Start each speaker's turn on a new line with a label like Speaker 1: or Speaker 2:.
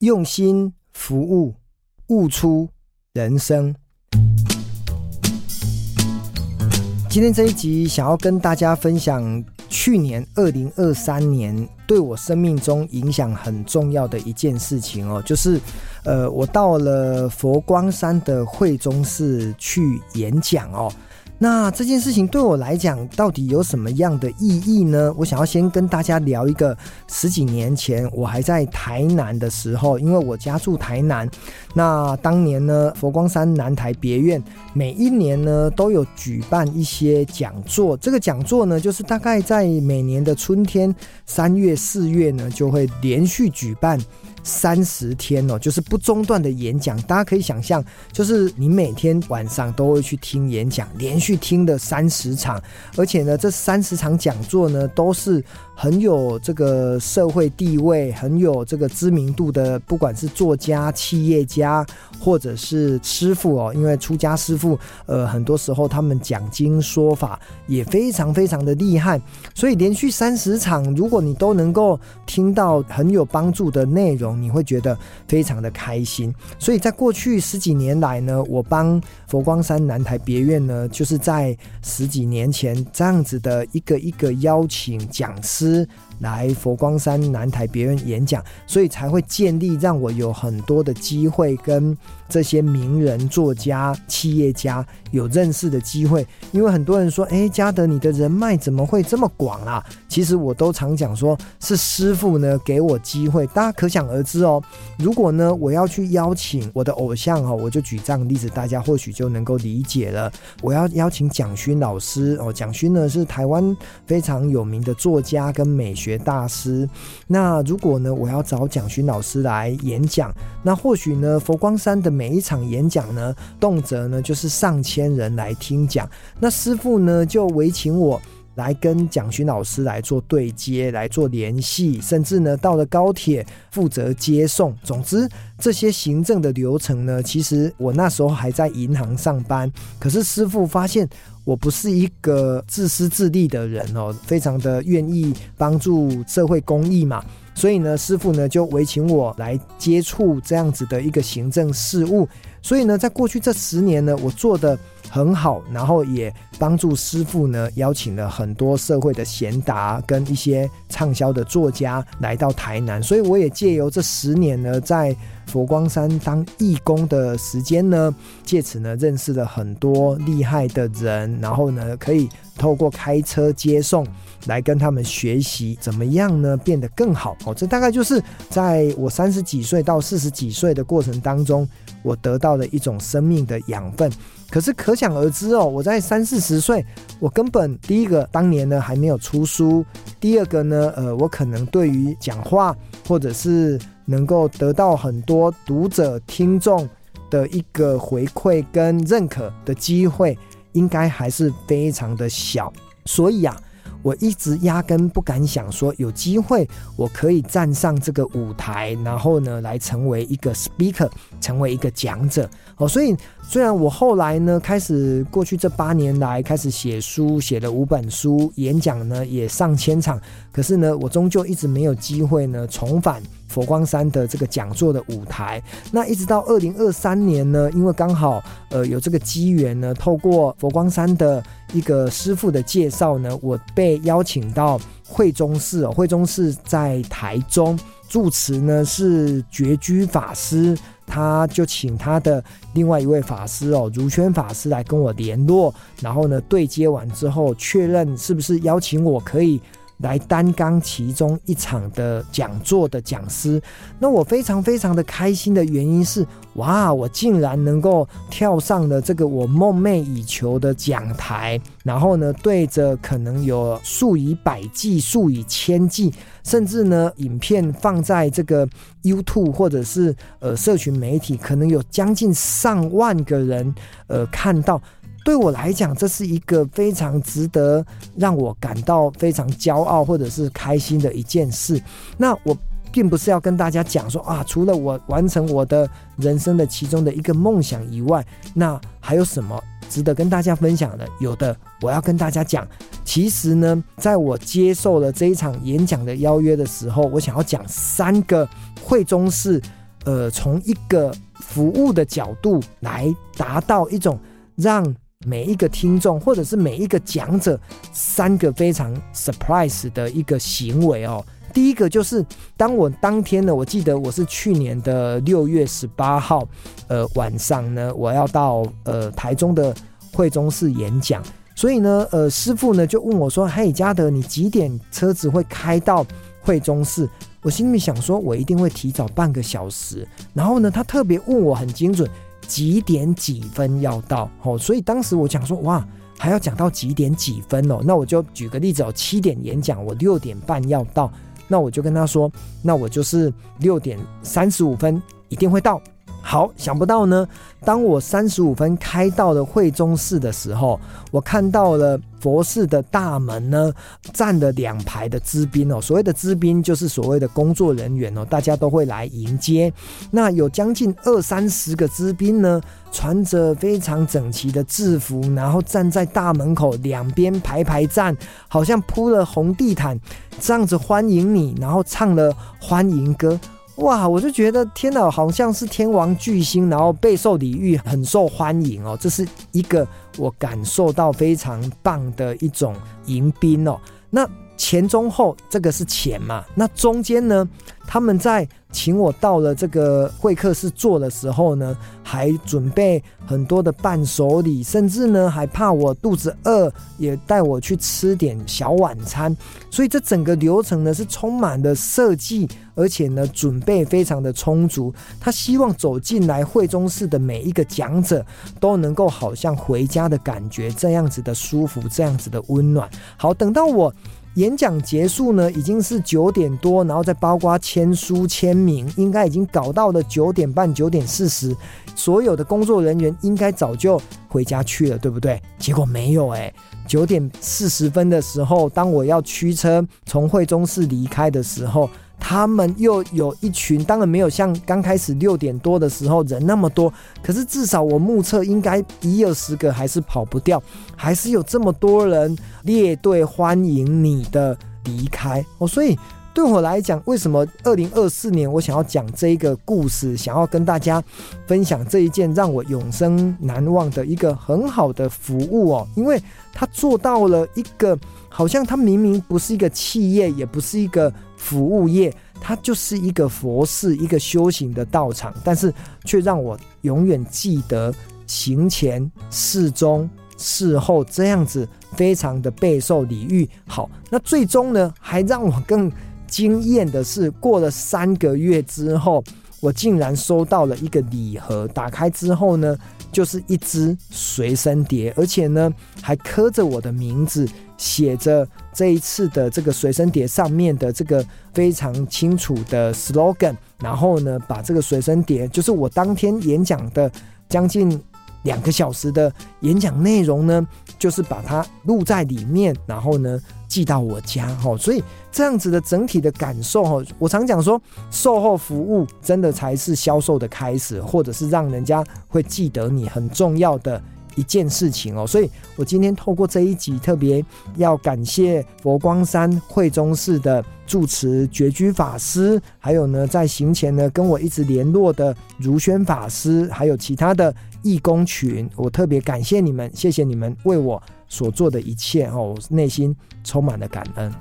Speaker 1: 用心服务，悟出人生。今天这一集想要跟大家分享，去年二零二三年对我生命中影响很重要的一件事情哦，就是呃，我到了佛光山的慧中寺去演讲哦。那这件事情对我来讲，到底有什么样的意义呢？我想要先跟大家聊一个十几年前我还在台南的时候，因为我家住台南。那当年呢，佛光山南台别院每一年呢都有举办一些讲座。这个讲座呢，就是大概在每年的春天三月、四月呢，就会连续举办。三十天哦，就是不中断的演讲，大家可以想象，就是你每天晚上都会去听演讲，连续听的三十场，而且呢，这三十场讲座呢，都是很有这个社会地位、很有这个知名度的，不管是作家、企业家，或者是师傅哦，因为出家师傅，呃，很多时候他们讲经说法也非常非常的厉害，所以连续三十场，如果你都能够听到很有帮助的内容。你会觉得非常的开心，所以在过去十几年来呢，我帮佛光山南台别院呢，就是在十几年前这样子的一个一个邀请讲师。来佛光山南台别人演讲，所以才会建立让我有很多的机会跟这些名人、作家、企业家有认识的机会。因为很多人说：“哎，嘉德，你的人脉怎么会这么广啊？”其实我都常讲说，是师傅呢给我机会。大家可想而知哦。如果呢我要去邀请我的偶像哦，我就举这样的例子，大家或许就能够理解了。我要邀请蒋勋老师哦，蒋勋呢是台湾非常有名的作家跟美学。学大师，那如果呢，我要找蒋勋老师来演讲，那或许呢，佛光山的每一场演讲呢，动辄呢就是上千人来听讲，那师傅呢就唯请我。来跟蒋勋老师来做对接，来做联系，甚至呢到了高铁负责接送。总之，这些行政的流程呢，其实我那时候还在银行上班。可是师傅发现我不是一个自私自利的人哦，非常的愿意帮助社会公益嘛。所以呢，师傅呢就委请我来接触这样子的一个行政事务。所以呢，在过去这十年呢，我做的。很好，然后也帮助师傅呢，邀请了很多社会的贤达跟一些畅销的作家来到台南，所以我也借由这十年呢，在佛光山当义工的时间呢，借此呢认识了很多厉害的人，然后呢可以透过开车接送来跟他们学习怎么样呢变得更好哦，这大概就是在我三十几岁到四十几岁的过程当中，我得到了一种生命的养分。可是可想而知哦，我在三四十岁，我根本第一个当年呢还没有出书，第二个呢，呃，我可能对于讲话或者是能够得到很多读者听众的一个回馈跟认可的机会，应该还是非常的小，所以啊。我一直压根不敢想说有机会我可以站上这个舞台，然后呢来成为一个 speaker，成为一个讲者哦。所以虽然我后来呢开始过去这八年来开始写书，写了五本书，演讲呢也上千场，可是呢我终究一直没有机会呢重返。佛光山的这个讲座的舞台，那一直到二零二三年呢，因为刚好呃有这个机缘呢，透过佛光山的一个师父的介绍呢，我被邀请到慧中寺哦，慧中寺在台中，住持呢是觉居法师，他就请他的另外一位法师哦，如轩法师来跟我联络，然后呢对接完之后，确认是不是邀请我可以。来担纲其中一场的讲座的讲师，那我非常非常的开心的原因是，哇，我竟然能够跳上了这个我梦寐以求的讲台，然后呢，对着可能有数以百计、数以千计，甚至呢，影片放在这个 YouTube 或者是呃社群媒体，可能有将近上万个人呃看到。对我来讲，这是一个非常值得让我感到非常骄傲或者是开心的一件事。那我并不是要跟大家讲说啊，除了我完成我的人生的其中的一个梦想以外，那还有什么值得跟大家分享的？有的，我要跟大家讲，其实呢，在我接受了这一场演讲的邀约的时候，我想要讲三个会中寺呃，从一个服务的角度来达到一种让每一个听众或者是每一个讲者三个非常 surprise 的一个行为哦。第一个就是，当我当天呢，我记得我是去年的六月十八号，呃，晚上呢，我要到呃台中的惠中市演讲，所以呢，呃，师傅呢就问我说：“嘿，嘉德，你几点车子会开到惠中市？”我心里想说，我一定会提早半个小时。然后呢，他特别问我很精准，几点几分要到？哦，所以当时我讲说，哇，还要讲到几点几分哦？那我就举个例子哦，七点演讲，我六点半要到。那我就跟他说，那我就是六点三十五分一定会到。好，想不到呢，当我三十五分开到了惠中市的时候，我看到了佛寺的大门呢，站了两排的资宾哦。所谓的资宾就是所谓的工作人员哦，大家都会来迎接。那有将近二三十个资宾呢，穿着非常整齐的制服，然后站在大门口两边排排站，好像铺了红地毯，这样子欢迎你，然后唱了欢迎歌。哇，我就觉得天哪，好像是天王巨星，然后备受礼遇，很受欢迎哦。这是一个我感受到非常棒的一种迎宾哦。那前中后，这个是前嘛？那中间呢？他们在请我到了这个会客室坐的时候呢，还准备很多的伴手礼，甚至呢还怕我肚子饿，也带我去吃点小晚餐。所以这整个流程呢是充满了设计，而且呢准备非常的充足。他希望走进来会中室的每一个讲者都能够好像回家的感觉，这样子的舒服，这样子的温暖。好，等到我。演讲结束呢，已经是九点多，然后再包括签书签名，应该已经搞到了九点半、九点四十，所有的工作人员应该早就回家去了，对不对？结果没有哎，九点四十分的时候，当我要驱车从会中室离开的时候。他们又有一群，当然没有像刚开始六点多的时候人那么多，可是至少我目测应该一二十个还是跑不掉，还是有这么多人列队欢迎你的离开哦。所以对我来讲，为什么二零二四年我想要讲这一个故事，想要跟大家分享这一件让我永生难忘的一个很好的服务哦？因为他做到了一个，好像他明明不是一个企业，也不是一个。服务业，它就是一个佛寺，一个修行的道场，但是却让我永远记得行前、事中、事后这样子，非常的备受礼遇。好，那最终呢，还让我更惊艳的是，过了三个月之后，我竟然收到了一个礼盒，打开之后呢，就是一只随身碟，而且呢，还刻着我的名字。写着这一次的这个随身碟上面的这个非常清楚的 slogan，然后呢，把这个随身碟，就是我当天演讲的将近两个小时的演讲内容呢，就是把它录在里面，然后呢寄到我家哈。所以这样子的整体的感受哈，我常讲说，售后服务真的才是销售的开始，或者是让人家会记得你很重要的。一件事情哦，所以我今天透过这一集，特别要感谢佛光山惠中寺的住持觉居法师，还有呢，在行前呢跟我一直联络的如轩法师，还有其他的义工群，我特别感谢你们，谢谢你们为我所做的一切哦，我内心充满了感恩。